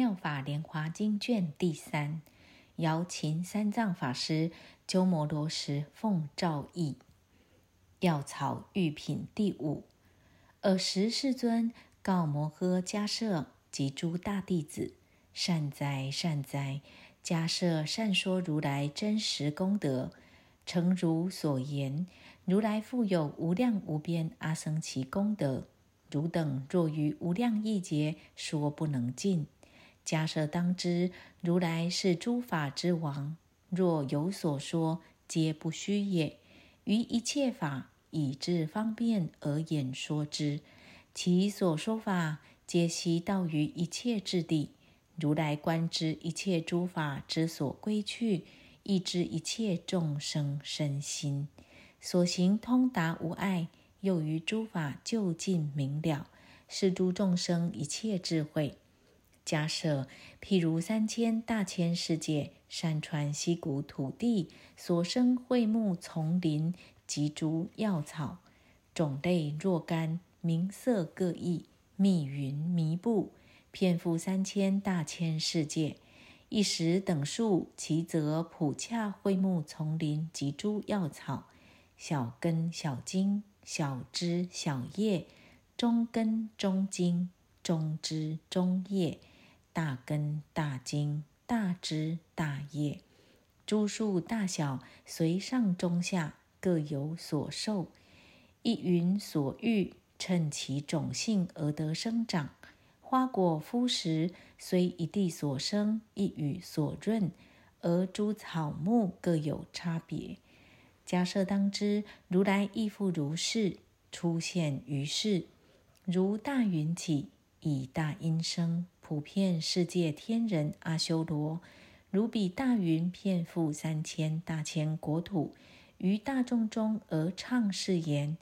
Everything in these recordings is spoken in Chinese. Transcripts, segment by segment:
妙法莲华经》卷第三，姚琴三藏法师鸠摩罗什奉诏译。药草玉品第五。尔时世尊告摩诃迦摄及诸大弟子：善哉，善哉！迦摄善说如来真实功德，诚如所言，如来复有无量无边阿僧祇功德，汝等若于无量亿劫说不能尽。迦摄当知，如来是诸法之王，若有所说，皆不虚也。于一切法，以至方便而演说之，其所说法，皆悉道于一切智地。如来观知一切诸法之所归去，亦知一切众生身心所行通达无碍，又于诸法究竟明了，是诸众生一切智慧。假设譬如三千大千世界山川溪谷土地所生卉木丛林及诸药草，种类若干，名色各异，密云弥布。遍覆三千大千世界，一时等数，其则普洽桧木丛林及诸药草，小根小茎，小枝小叶，中根中茎，中枝中叶，大根大茎，大枝大叶，诸树大小，随上中下，各有所受，一云所欲，趁其种性而得生长。花果肤实，虽一地所生，一雨所润，而诸草木各有差别。假设当知，如来亦复如是出现于世，如大云起，以大音声，普遍世界天人阿修罗，如彼大云遍覆三千大千国土，于大众中而唱誓言：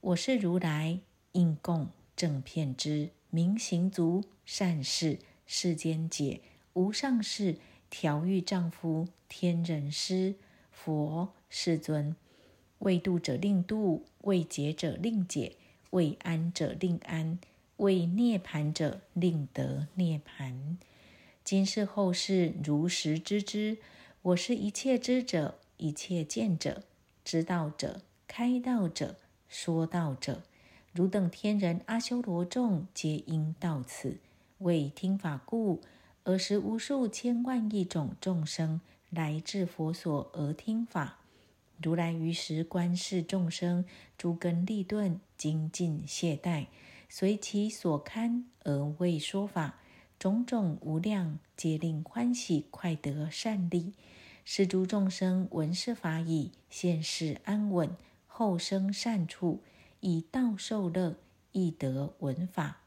我是如来，应供正遍知。明行足善事世间解无上士调御丈夫天人师佛世尊为度者令度为解者令解为安者令安为涅盘者令得涅盘今世后世如实知之我是一切知者一切见者知道者开道者说道者。汝等天人阿修罗众，皆应到此为听法故，尔时无数千万亿种众生来至佛所而听法。如来于时观视众生诸根利钝精进懈怠，随其所堪而为说法，种种无量，皆令欢喜快得善利。是诸众生闻是法已，现世安稳，后生善处。以道受乐，亦得闻法；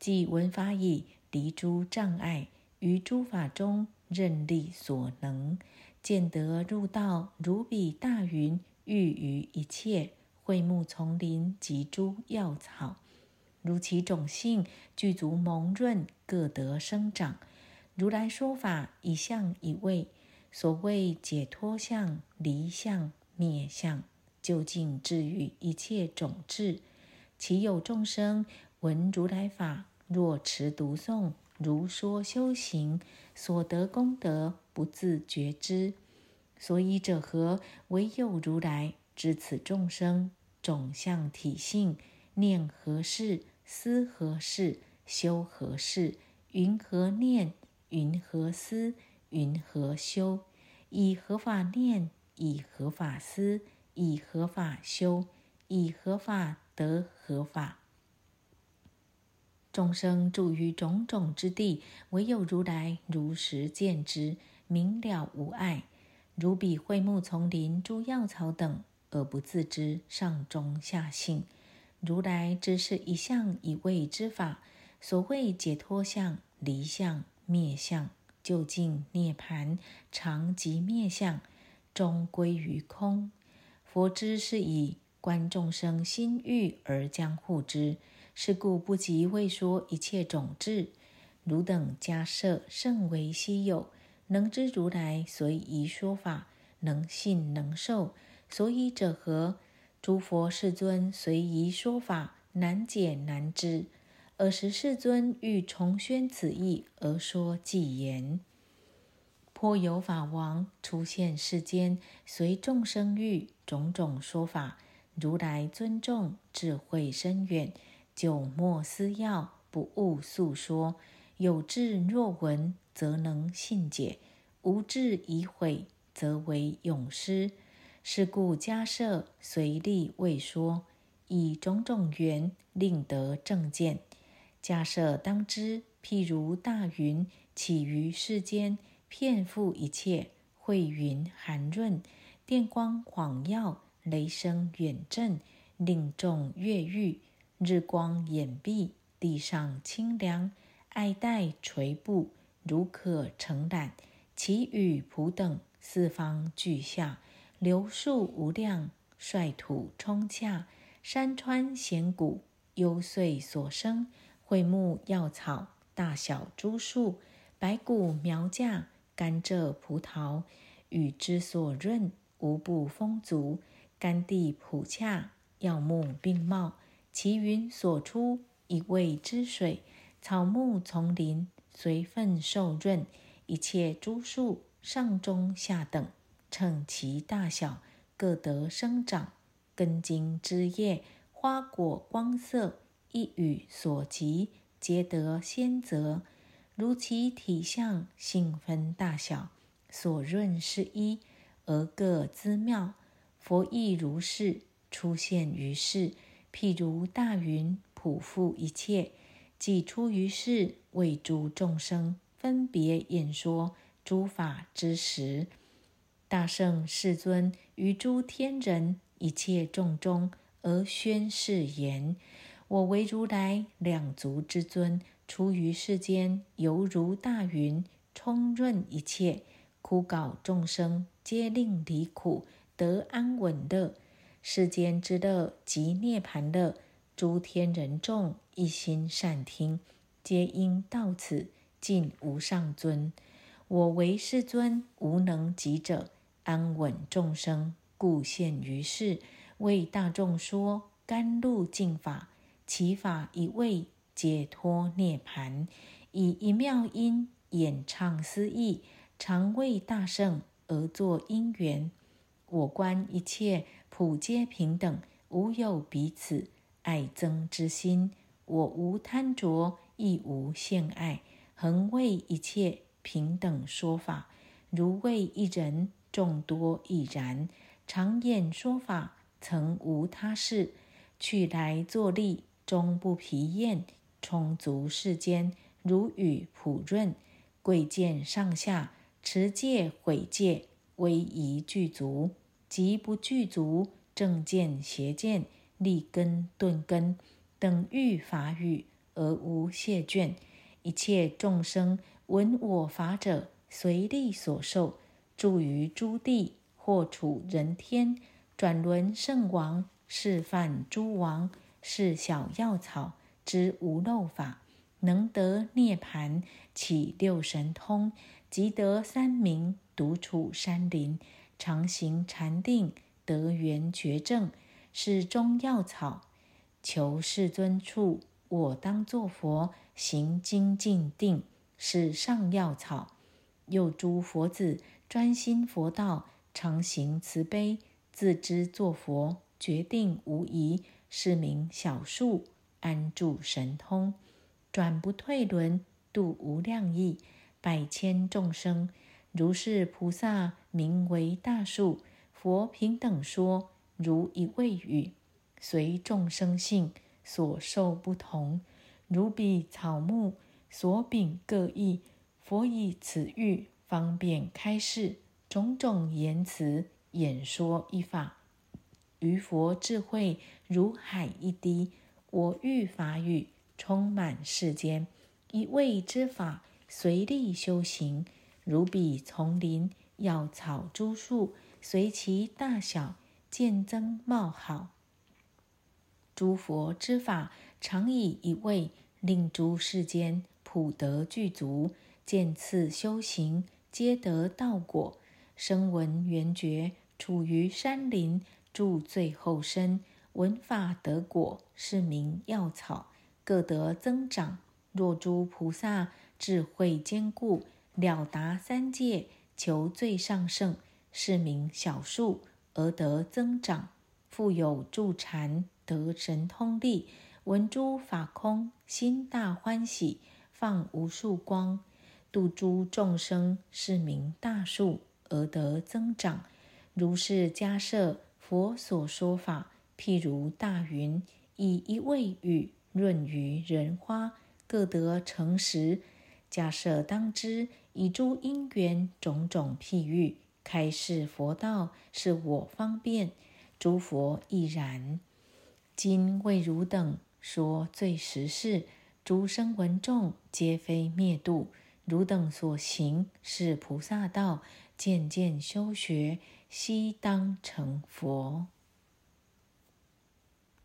即闻法已，离诸障碍，于诸法中任力所能，见得入道，如彼大云，育于一切桧木丛林及诸药草，如其种性具足蒙润，各得生长。如来说法，一相一味，所谓解脱相、离相、灭相。究竟至于一切种智，其有众生闻如来法，若持读诵，如说修行，所得功德不自觉知。所以者何？唯有如来知此众生种相体性，念何事？思何事？修何事？云何念？云何思？云何修？以何法念？以何法思？以何法修，以何法得何法。众生住于种种之地，唯有如来如实见之，明了无碍。如彼桧木丛林、诸药草等，而不自知上中下性。如来只是一相一味之法，所谓解脱相、离相、灭相，究竟涅盘，常即灭相，终归于空。佛知是以观众生心欲而将护之，是故不及未说一切种智。汝等迦设甚为稀有，能知如来随宜说法，能信能受。所以者何？诸佛世尊随宜说法，难解难知，尔时世尊欲重宣此意，而说偈言：颇有法王出现世间，随众生欲种种说法。如来尊重智慧深远，久莫思要，不误诉说。有智若闻，则能信解；无智已毁，则为永失。是故迦设随力未说，以种种缘令得正见。迦设当知，譬如大云起于世间，遍覆一切，慧云含润，电光晃耀，雷声远震，令众悦欲；日光掩蔽，地上清凉，爱戴垂布，如可承揽。其雨普等四方俱下。流树无量，率土冲洽，山川险谷，幽邃所生，桧木药草，大小诸树，白骨苗架，甘蔗葡萄，雨之所润，无不丰足。甘地普洽，药木并茂，其云所出，一味之水，草木丛林，随分受润，一切诸树，上中下等。称其大小，各得生长；根茎枝叶、花果光色，一语所及，皆得先泽。如其体相，性分大小，所润是一，而各滋妙。佛亦如是，出现于世。譬如大云，普覆一切，即出于世，为诸众生分别演说诸法之时。大圣世尊于诸天人一切众中而宣誓言：“我为如来两足之尊，出于世间，犹如大云，充润一切。枯槁众生皆令离苦，得安稳乐。世间之乐即涅盘乐。诸天人众一心善听，皆应到此尽无上尊。我为世尊，无能及者。”安稳众生，故现于世，为大众说甘露净法。其法一味解脱涅盘，以一妙音演唱思义，常为大圣而作因缘。我观一切普皆平等，无有彼此爱憎之心。我无贪着，亦无羡爱，恒为一切平等说法，如为一人。众多亦然，常演说法，曾无他事。去来坐立，终不疲厌。充足世间，如雨普润。贵贱上下，持戒毁戒，威仪具足。即不具足，正见邪见，立根顿根，等欲法语，而无谢倦。一切众生闻我法者，随力所受。住于诸地，或处人天，转轮圣王，示范诸王，是小药草之无漏法，能得涅盘，起六神通，即得三明，独处山林，常行禅定，得圆觉正，是中药草。求世尊处，我当作佛，行精进定，是上药草。又诸佛子。专心佛道，常行慈悲，自知作佛，决定无疑，是名小树，安住神通，转不退轮，度无量亿百千众生。如是菩萨名为大树，佛平等说，如一位语，随众生性所受不同，如彼草木所秉各异，佛以此喻。方便开示种种言辞演说一法，于佛智慧如海一滴，我欲法语充满世间，一味之法随力修行，如彼丛林药草诸树，随其大小渐增茂好。诸佛之法常以一味令诸世间普得具足，渐次修行。皆得道果，声闻缘觉，处于山林，住最后身，闻法得果，是名药草。各得增长。若诸菩萨智慧坚固，了达三界，求最上圣，是名小数而得增长。复有助禅得神通力，闻诸法空，心大欢喜，放无数光，度诸众生，是名大树而得增长。如是迦设佛所说法，譬如大云，以一味雨润于人花。各得成实，假设当知以诸因缘种种譬喻开示佛道，是我方便，诸佛亦然。今为汝等说最实事，诸生闻众皆非灭度，汝等所行是菩萨道，渐渐修学，悉当成佛。